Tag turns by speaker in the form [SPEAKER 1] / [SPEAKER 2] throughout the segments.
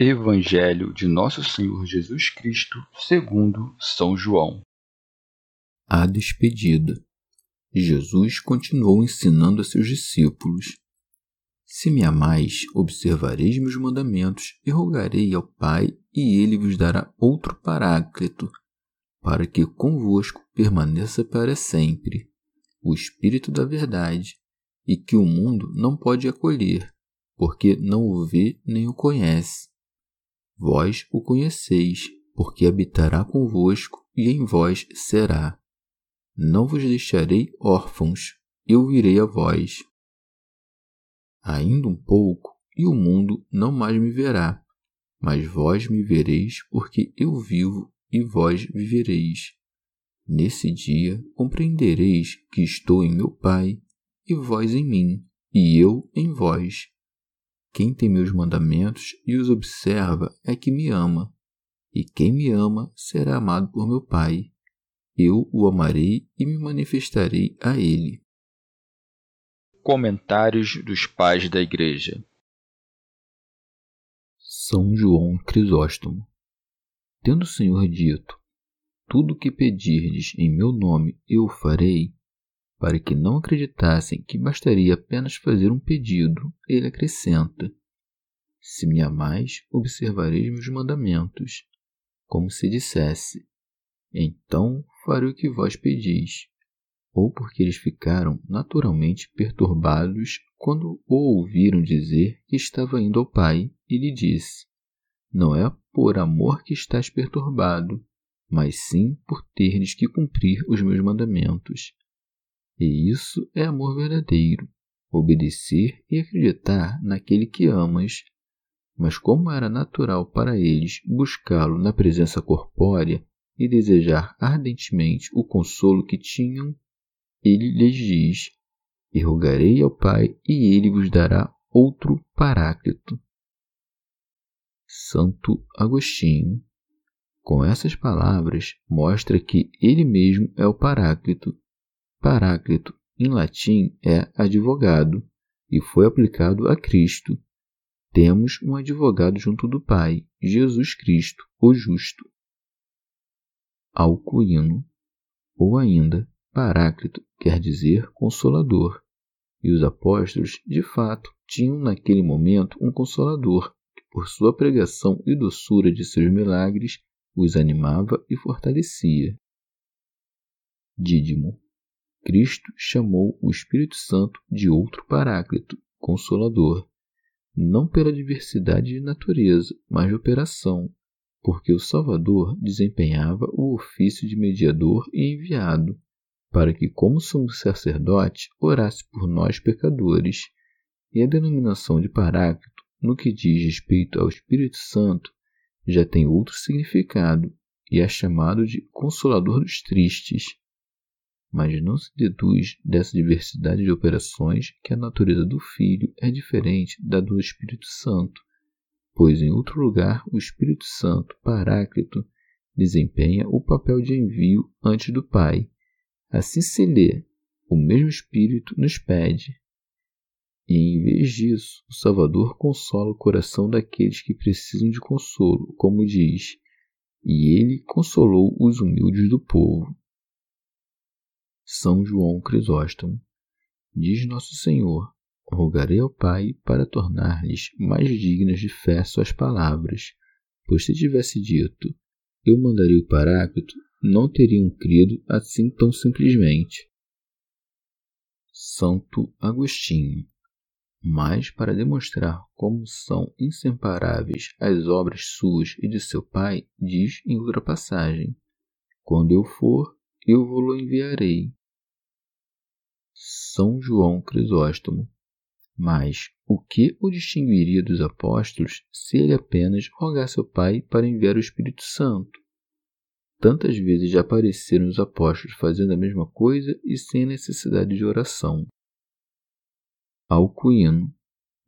[SPEAKER 1] Evangelho de Nosso Senhor Jesus Cristo, segundo São João.
[SPEAKER 2] A despedida. Jesus continuou ensinando a seus discípulos: Se me amais, observareis meus mandamentos, e rogarei ao Pai, e ele vos dará outro Paráclito, para que convosco permaneça para sempre, o Espírito da Verdade, e que o mundo não pode acolher, porque não o vê nem o conhece Vós o conheceis, porque habitará convosco e em vós será. Não vos deixarei órfãos, eu virei a vós. Ainda um pouco, e o mundo não mais me verá, mas vós me vereis, porque eu vivo e vós vivereis. Nesse dia compreendereis que estou em meu Pai, e vós em mim, e eu em vós quem tem meus mandamentos e os observa é que me ama, e quem me ama será amado por meu Pai. Eu o amarei e me manifestarei a ele.
[SPEAKER 1] Comentários dos Pais da Igreja
[SPEAKER 2] São João Crisóstomo Tendo o Senhor dito, tudo o que pedirdes em meu nome eu farei, para que não acreditassem que bastaria apenas fazer um pedido, ele acrescenta: Se me amais, observareis meus mandamentos, como se dissesse: Então farei o que vós pedis. Ou porque eles ficaram naturalmente perturbados quando o ouviram dizer que estava indo ao Pai, e lhe disse: Não é por amor que estás perturbado, mas sim por teres que cumprir os meus mandamentos. E isso é amor verdadeiro, obedecer e acreditar naquele que amas. Mas como era natural para eles buscá-lo na presença corpórea e desejar ardentemente o consolo que tinham, ele lhes diz: E rogarei ao Pai, e ele vos dará outro Paráclito. Santo Agostinho. Com essas palavras, mostra que ele mesmo é o Paráclito Paráclito, em latim, é advogado e foi aplicado a Cristo. Temos um advogado junto do Pai, Jesus Cristo, o Justo. Alcuíno, ou ainda Paráclito, quer dizer consolador. E os apóstolos, de fato, tinham naquele momento um consolador que, por sua pregação e doçura de seus milagres, os animava e fortalecia. Dídimo Cristo chamou o Espírito Santo de outro Paráclito, Consolador, não pela diversidade de natureza, mas de operação, porque o Salvador desempenhava o ofício de mediador e enviado, para que, como sumo sacerdote, orasse por nós pecadores. E a denominação de Paráclito, no que diz respeito ao Espírito Santo, já tem outro significado e é chamado de Consolador dos Tristes mas não se deduz dessa diversidade de operações que a natureza do Filho é diferente da do Espírito Santo, pois em outro lugar o Espírito Santo, Paráclito, desempenha o papel de envio antes do Pai. Assim se lê, o mesmo Espírito nos pede. E em vez disso, o Salvador consola o coração daqueles que precisam de consolo, como diz, e ele consolou os humildes do povo. São João Crisóstomo. Diz Nosso Senhor: rogarei ao Pai para tornar-lhes mais dignas de fé suas palavras, pois se tivesse dito, eu mandarei o Paráclito, não teriam crido assim tão simplesmente. Santo Agostinho. Mas, para demonstrar como são inseparáveis as obras suas e de seu Pai, diz em outra passagem: Quando eu for, eu vou-lo enviarei. São João Crisóstomo. Mas o que o distinguiria dos apóstolos se ele apenas rogasse ao Pai para enviar o Espírito Santo? Tantas vezes já apareceram os apóstolos fazendo a mesma coisa e sem necessidade de oração. Alcuíno.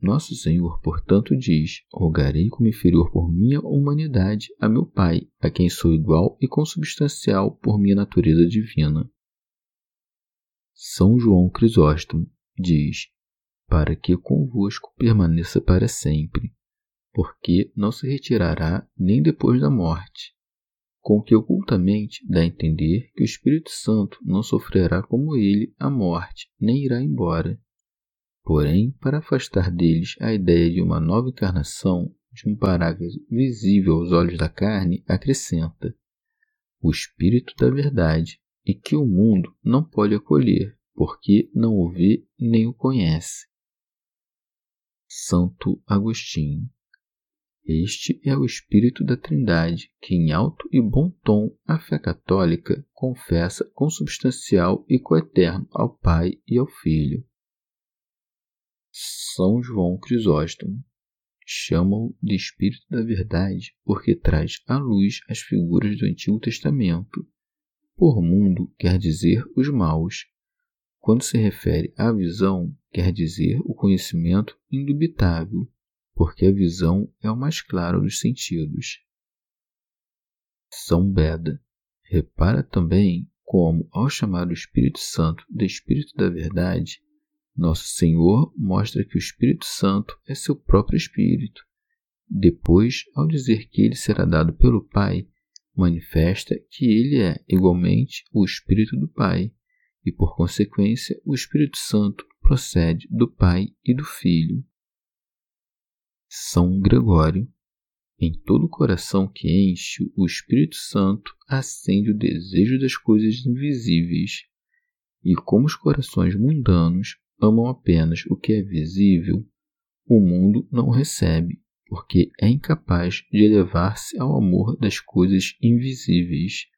[SPEAKER 2] Nosso Senhor, portanto, diz: Rogarei como inferior por minha humanidade a meu Pai, a quem sou igual e consubstancial por minha natureza divina. São João Crisóstomo diz: Para que convosco permaneça para sempre, porque não se retirará nem depois da morte com que ocultamente dá a entender que o Espírito Santo não sofrerá como ele a morte, nem irá embora. Porém, para afastar deles a ideia de uma nova encarnação, de um parágrafo visível aos olhos da carne, acrescenta: o Espírito da Verdade, e que o mundo não pode acolher, porque não o vê nem o conhece. Santo Agostinho este é o Espírito da Trindade, que em alto e bom tom a fé católica confessa consubstancial e coeterno ao Pai e ao Filho. São João Crisóstomo chamam de Espírito da Verdade porque traz à luz as figuras do Antigo Testamento. Por mundo quer dizer os maus. Quando se refere à visão, quer dizer o conhecimento indubitável porque a visão é o mais claro dos sentidos. São Beda repara também como, ao chamar o Espírito Santo de Espírito da Verdade, nosso Senhor mostra que o Espírito Santo é seu próprio Espírito. Depois, ao dizer que ele será dado pelo Pai, manifesta que ele é igualmente o Espírito do Pai, e por consequência, o Espírito Santo procede do Pai e do Filho. São Gregório. Em todo coração que enche, o Espírito Santo acende o desejo das coisas invisíveis. E como os corações mundanos amam apenas o que é visível, o mundo não o recebe, porque é incapaz de elevar-se ao amor das coisas invisíveis.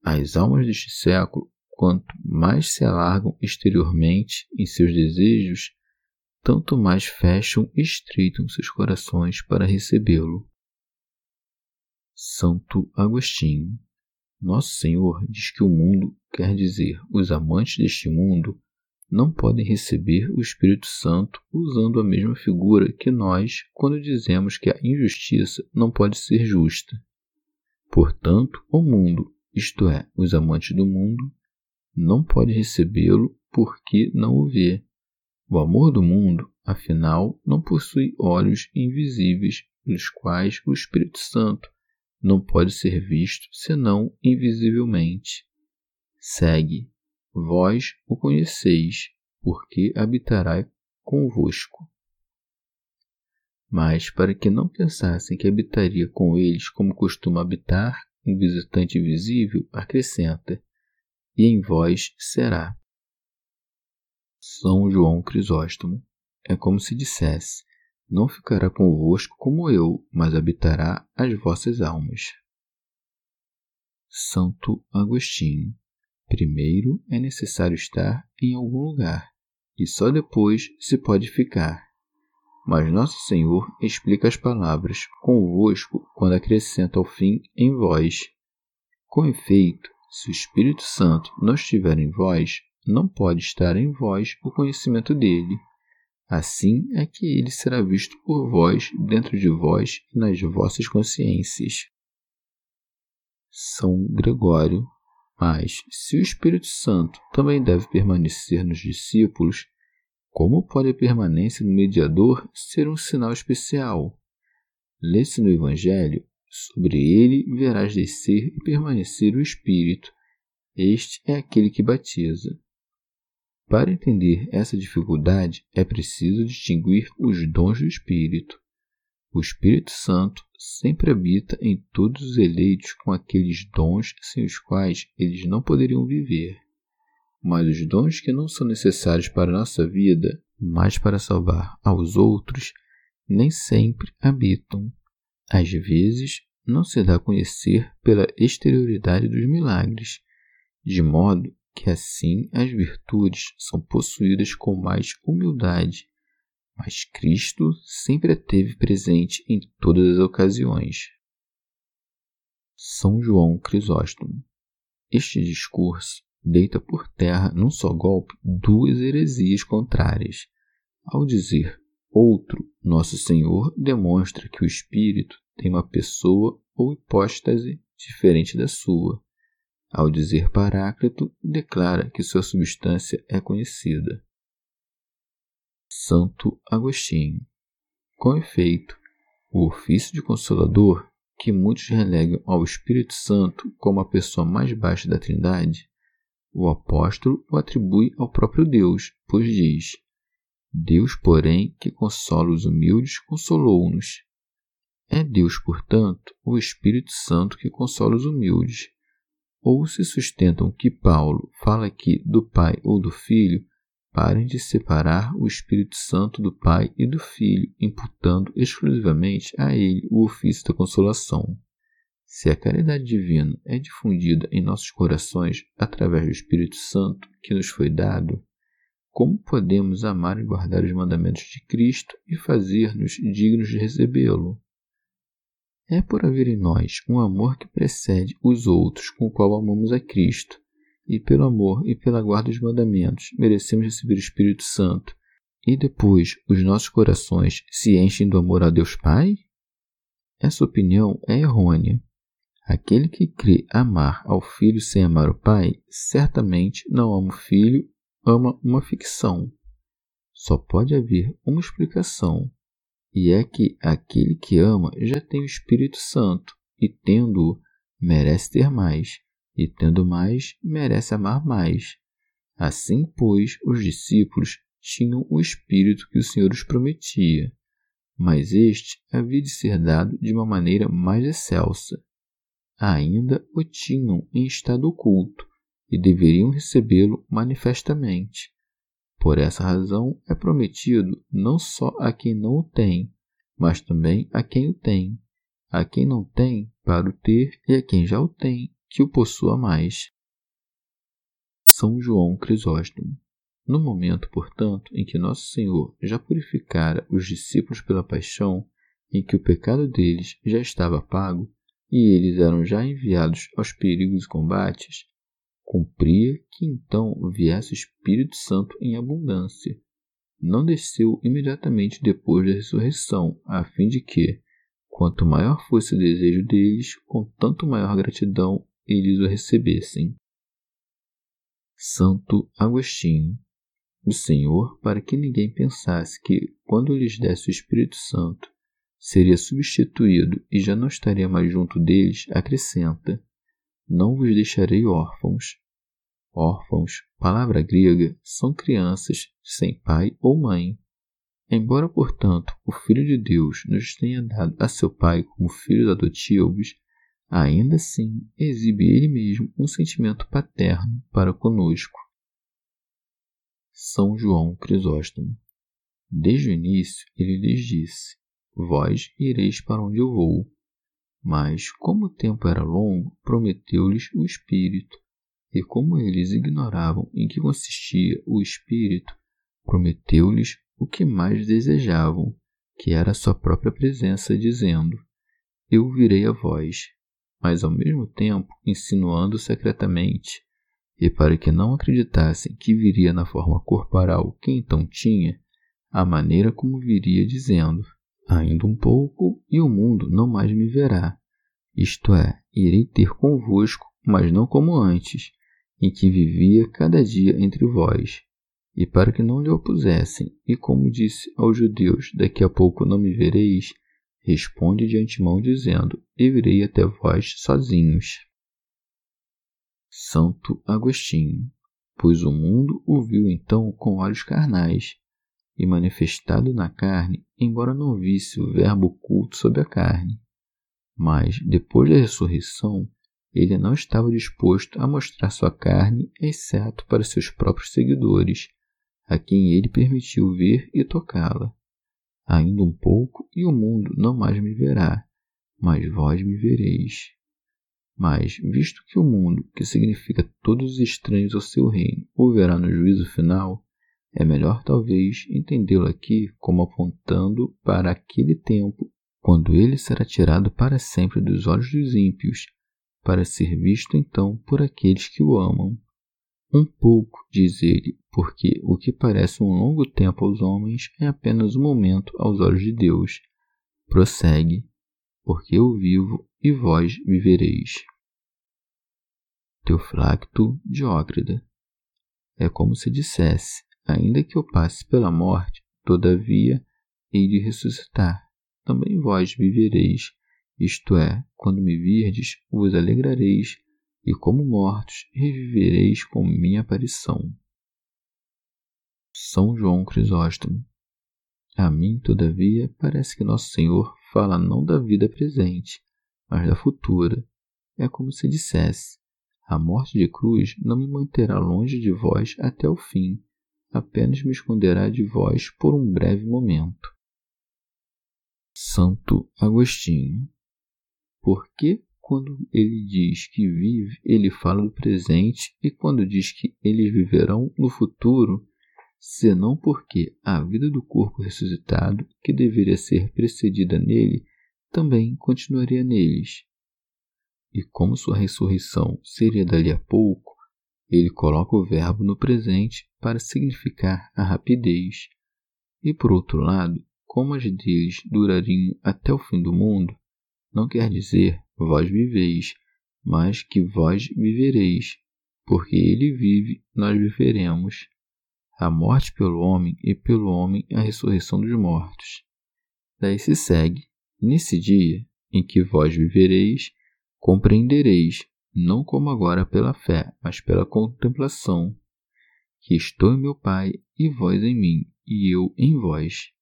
[SPEAKER 2] As almas deste século, quanto mais se alargam exteriormente em seus desejos, tanto mais fecham e estreitam seus corações para recebê-lo. Santo Agostinho. Nosso Senhor diz que o mundo, quer dizer, os amantes deste mundo, não podem receber o Espírito Santo usando a mesma figura que nós quando dizemos que a injustiça não pode ser justa. Portanto, o mundo, isto é, os amantes do mundo, não pode recebê-lo porque não o vê, o amor do mundo, afinal, não possui olhos invisíveis, nos quais o Espírito Santo não pode ser visto senão invisivelmente. Segue, vós o conheceis, porque habitará convosco. Mas, para que não pensassem que habitaria com eles como costuma habitar um visitante visível, acrescenta: E em vós será. São João Crisóstomo. É como se dissesse: Não ficará convosco como eu, mas habitará as vossas almas. Santo Agostinho. Primeiro é necessário estar em algum lugar, e só depois se pode ficar. Mas Nosso Senhor explica as palavras convosco quando acrescenta ao fim em vós. Com efeito, se o Espírito Santo não estiver em vós, não pode estar em vós o conhecimento dele. Assim é que ele será visto por vós, dentro de vós e nas vossas consciências. São Gregório. Mas, se o Espírito Santo também deve permanecer nos discípulos, como pode a permanência no mediador ser um sinal especial? Lê-se no Evangelho, sobre ele verás descer e permanecer o Espírito. Este é aquele que batiza. Para entender essa dificuldade, é preciso distinguir os dons do Espírito. O Espírito Santo sempre habita em todos os eleitos com aqueles dons sem os quais eles não poderiam viver. Mas os dons que não são necessários para a nossa vida, mas para salvar aos outros, nem sempre habitam. Às vezes, não se dá a conhecer pela exterioridade dos milagres, de modo que assim as virtudes são possuídas com mais humildade mas Cristo sempre a teve presente em todas as ocasiões. São João Crisóstomo. Este discurso deita por terra num só golpe duas heresias contrárias. Ao dizer outro, Nosso Senhor demonstra que o Espírito tem uma pessoa ou hipóstase diferente da sua. Ao dizer Paráclito, declara que sua substância é conhecida. Santo Agostinho. Com efeito, o ofício de consolador, que muitos relegam ao Espírito Santo como a pessoa mais baixa da Trindade, o apóstolo o atribui ao próprio Deus, pois diz: Deus, porém, que consola os humildes, consolou-nos. É Deus, portanto, o Espírito Santo que consola os humildes. Ou se sustentam que Paulo fala aqui do Pai ou do Filho, Parem de separar o Espírito Santo do Pai e do Filho, imputando exclusivamente a ele o ofício da consolação. Se a caridade divina é difundida em nossos corações através do Espírito Santo que nos foi dado, como podemos amar e guardar os mandamentos de Cristo e fazer-nos dignos de recebê-lo? É por haver em nós um amor que precede os outros com o qual amamos a Cristo e pelo amor e pela guarda dos mandamentos merecemos receber o Espírito Santo, e depois os nossos corações se enchem do amor a Deus Pai? Essa opinião é errônea. Aquele que crê amar ao filho sem amar o pai, certamente não ama o filho, ama uma ficção. Só pode haver uma explicação, e é que aquele que ama já tem o Espírito Santo, e tendo-o, merece ter mais e tendo mais, merece amar mais. Assim, pois, os discípulos tinham o Espírito que o Senhor os prometia, mas este havia de ser dado de uma maneira mais excelsa. Ainda o tinham em estado oculto e deveriam recebê-lo manifestamente. Por essa razão é prometido não só a quem não o tem, mas também a quem o tem, a quem não tem para o ter e a quem já o tem que o possua mais. São João Crisóstomo. No momento, portanto, em que Nosso Senhor já purificara os discípulos pela paixão, em que o pecado deles já estava pago e eles eram já enviados aos perigos e combates, cumpria que então viesse o Espírito Santo em abundância. Não desceu imediatamente depois da ressurreição, a fim de que, quanto maior fosse o desejo deles, com tanto maior gratidão eles o recebessem. Santo Agostinho. O Senhor, para que ninguém pensasse que, quando lhes desse o Espírito Santo, seria substituído e já não estaria mais junto deles, acrescenta: Não vos deixarei órfãos. Órfãos, palavra grega, são crianças sem pai ou mãe. Embora, portanto, o Filho de Deus nos tenha dado a seu Pai como filhos adotivos, ainda assim exibe ele mesmo um sentimento paterno para conosco. São João Crisóstomo. Desde o início ele lhes disse: Vós ireis para onde eu vou. Mas, como o tempo era longo, prometeu-lhes o Espírito. E como eles ignoravam em que consistia o Espírito, prometeu-lhes o que mais desejavam, que era a sua própria presença, dizendo: Eu virei a vós mas ao mesmo tempo insinuando secretamente, e para que não acreditassem que viria na forma corporal que então tinha, a maneira como viria dizendo: Ainda um pouco e o mundo não mais me verá. Isto é, irei ter convosco, mas não como antes, em que vivia cada dia entre vós. E para que não lhe opusessem, e como disse aos judeus: Daqui a pouco não me vereis, responde de antemão dizendo: Eu virei até vós sozinhos. Santo Agostinho. pois o mundo o viu então com olhos carnais, e manifestado na carne, embora não visse o Verbo oculto sob a carne. Mas, depois da ressurreição, ele não estava disposto a mostrar sua carne, exceto para seus próprios seguidores, a quem ele permitiu ver e tocá-la. Ainda um pouco, e o mundo não mais me verá, mas vós me vereis. Mas, visto que o mundo, que significa todos os estranhos ao seu reino, o verá no juízo final, é melhor talvez entendê-lo aqui como apontando para aquele tempo quando ele será tirado para sempre dos olhos dos ímpios, para ser visto então por aqueles que o amam. Um pouco, diz ele, porque o que parece um longo tempo aos homens é apenas um momento aos olhos de Deus. Prossegue, porque eu vivo e vós vivereis. Teofracto Diócrida. É como se dissesse: ainda que eu passe pela morte, todavia hei de ressuscitar. Também vós vivereis, isto é, quando me virdes, vos alegrareis, e como mortos, revivereis com minha aparição. São João Crisóstomo. A mim, todavia, parece que Nosso Senhor fala não da vida presente, mas da futura. É como se dissesse: A morte de cruz não me manterá longe de vós até o fim, apenas me esconderá de vós por um breve momento. Santo Agostinho. Por que, quando ele diz que vive, ele fala do presente, e quando diz que eles viverão no futuro, senão porque a vida do corpo ressuscitado, que deveria ser precedida nele, também continuaria neles. E como sua ressurreição seria dali a pouco, ele coloca o verbo no presente para significar a rapidez. E por outro lado, como as deles durariam até o fim do mundo, não quer dizer vós viveis, mas que vós vivereis, porque ele vive, nós viveremos. A morte pelo homem e pelo homem a ressurreição dos mortos. Daí se segue Nesse dia em que vós vivereis, compreendereis, não como agora pela fé, mas pela contemplação, que estou em meu Pai e vós em mim, e eu em vós.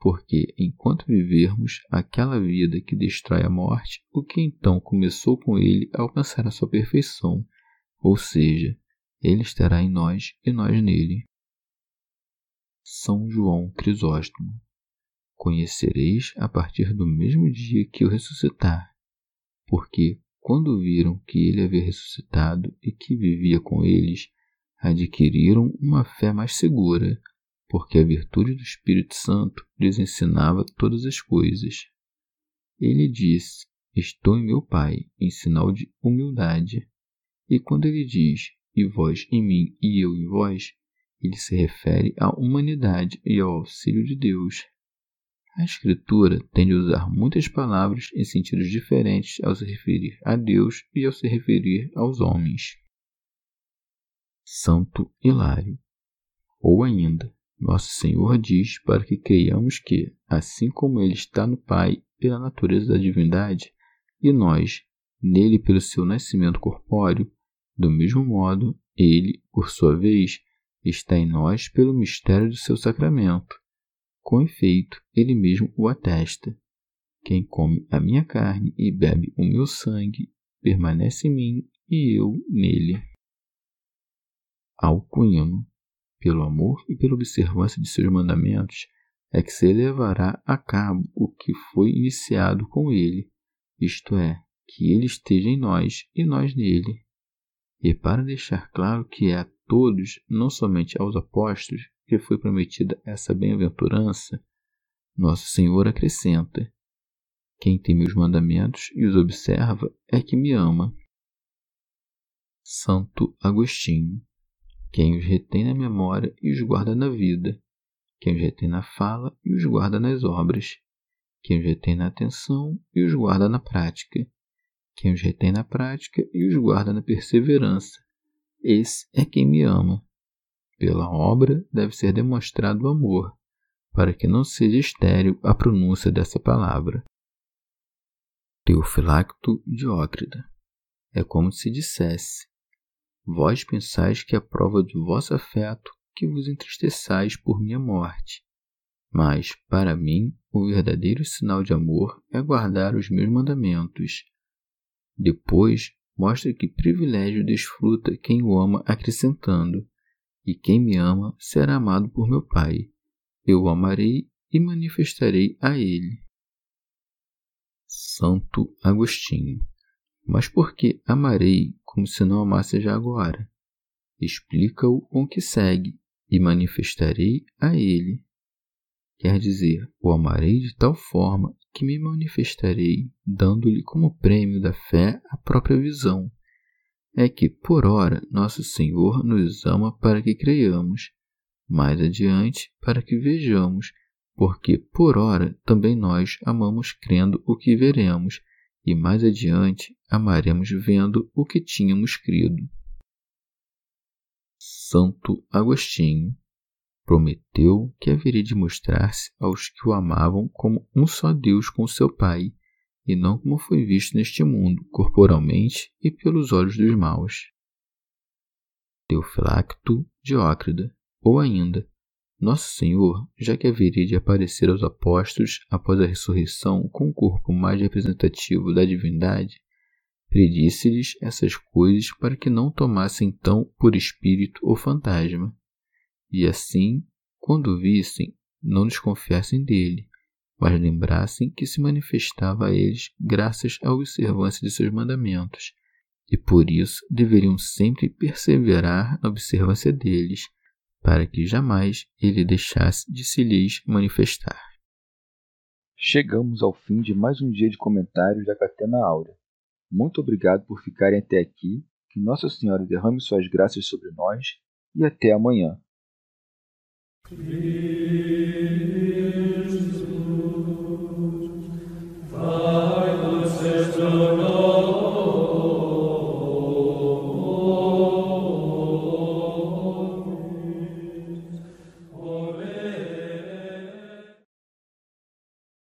[SPEAKER 2] Porque, enquanto vivermos aquela vida que destrói a morte, o que então começou com ele alcançará sua perfeição, ou seja, ele estará em nós e nós nele. São João Crisóstomo conhecereis a partir do mesmo dia que o ressuscitar. Porque, quando viram que ele havia ressuscitado e que vivia com eles, adquiriram uma fé mais segura, porque a virtude do Espírito Santo lhes ensinava todas as coisas. Ele disse: Estou em meu Pai, em sinal de humildade. E quando ele diz: E vós em mim e eu em vós, ele se refere à humanidade e ao auxílio de Deus, a Escritura tende a usar muitas palavras em sentidos diferentes ao se referir a Deus e ao se referir aos homens. Santo Hilário. Ou ainda, Nosso Senhor diz para que creiamos que, assim como Ele está no Pai pela natureza da divindade, e nós, nele pelo seu nascimento corpóreo, do mesmo modo, Ele, por sua vez, está em nós pelo mistério do seu sacramento com efeito, ele mesmo o atesta. Quem come a minha carne e bebe o meu sangue permanece em mim e eu nele. Alcuino, pelo amor e pela observância de seus mandamentos, é que se levará a cabo o que foi iniciado com ele, isto é, que ele esteja em nós e nós nele. E para deixar claro que é a todos, não somente aos apóstolos, que foi prometida essa bem-aventurança, nosso Senhor acrescenta: Quem tem meus mandamentos e os observa é que me ama. Santo Agostinho. Quem os retém na memória e os guarda na vida. Quem os retém na fala e os guarda nas obras. Quem os retém na atenção e os guarda na prática. Quem os retém na prática e os guarda na perseverança. Esse é quem me ama. Pela obra deve ser demonstrado o amor, para que não seja estéril a pronúncia dessa palavra. Teofilacto Diócrida. É como se dissesse: Vós pensais que é prova do vosso afeto que vos entristeçais por minha morte. Mas, para mim, o verdadeiro sinal de amor é guardar os meus mandamentos. Depois, mostra que privilégio desfruta quem o ama, acrescentando: E quem me ama será amado por meu Pai. Eu o amarei e manifestarei a ele. Santo Agostinho. Mas por que amarei como se não amasse já agora? Explica-o com o que segue, e manifestarei a ele. Quer dizer, o amarei de tal forma que me manifestarei, dando-lhe como prêmio da fé a própria visão. É que, por ora, nosso Senhor nos ama para que creiamos, mais adiante, para que vejamos, porque, por ora, também nós amamos crendo o que veremos, e mais adiante amaremos vendo o que tínhamos crido. Santo Agostinho prometeu que haveria de mostrar-se aos que o amavam como um só Deus com seu Pai, e não como foi visto neste mundo, corporalmente e pelos olhos dos maus. Teofilacto Diócrida, ou ainda, Nosso Senhor, já que haveria de aparecer aos apóstolos após a ressurreição com um corpo mais representativo da divindade, predisse-lhes essas coisas para que não tomassem tão por espírito ou fantasma. E assim, quando o vissem, não desconfiassem dele, mas lembrassem que se manifestava a eles graças à observância de seus mandamentos, e por isso deveriam sempre perseverar na observância deles, para que jamais ele deixasse de se lhes manifestar.
[SPEAKER 1] Chegamos ao fim de mais um dia de comentários da Catena Áurea. Muito obrigado por ficarem até aqui, que Nossa Senhora derrame suas graças sobre nós e até amanhã.